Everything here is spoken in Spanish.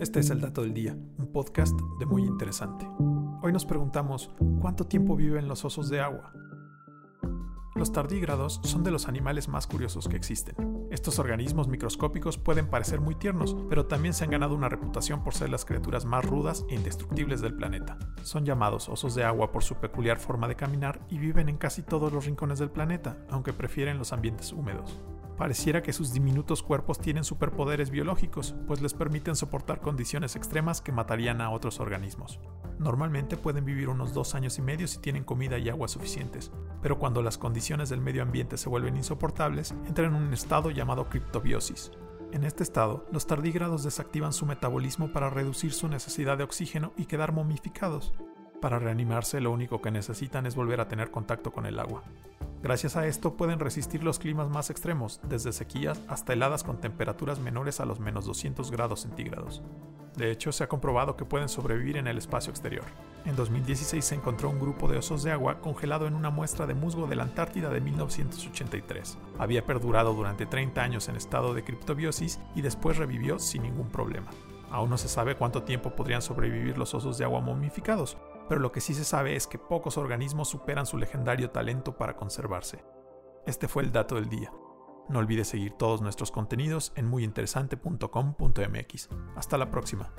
Este es el Dato del Día, un podcast de muy interesante. Hoy nos preguntamos, ¿cuánto tiempo viven los osos de agua? Los tardígrados son de los animales más curiosos que existen. Estos organismos microscópicos pueden parecer muy tiernos, pero también se han ganado una reputación por ser las criaturas más rudas e indestructibles del planeta. Son llamados osos de agua por su peculiar forma de caminar y viven en casi todos los rincones del planeta, aunque prefieren los ambientes húmedos. Pareciera que sus diminutos cuerpos tienen superpoderes biológicos, pues les permiten soportar condiciones extremas que matarían a otros organismos. Normalmente pueden vivir unos dos años y medio si tienen comida y agua suficientes, pero cuando las condiciones del medio ambiente se vuelven insoportables, entran en un estado llamado criptobiosis. En este estado, los tardígrados desactivan su metabolismo para reducir su necesidad de oxígeno y quedar momificados. Para reanimarse lo único que necesitan es volver a tener contacto con el agua. Gracias a esto pueden resistir los climas más extremos, desde sequías hasta heladas con temperaturas menores a los menos 200 grados centígrados. De hecho, se ha comprobado que pueden sobrevivir en el espacio exterior. En 2016 se encontró un grupo de osos de agua congelado en una muestra de musgo de la Antártida de 1983. Había perdurado durante 30 años en estado de criptobiosis y después revivió sin ningún problema. Aún no se sabe cuánto tiempo podrían sobrevivir los osos de agua momificados, pero lo que sí se sabe es que pocos organismos superan su legendario talento para conservarse. Este fue el dato del día. No olvides seguir todos nuestros contenidos en muyinteresante.com.mx. Hasta la próxima.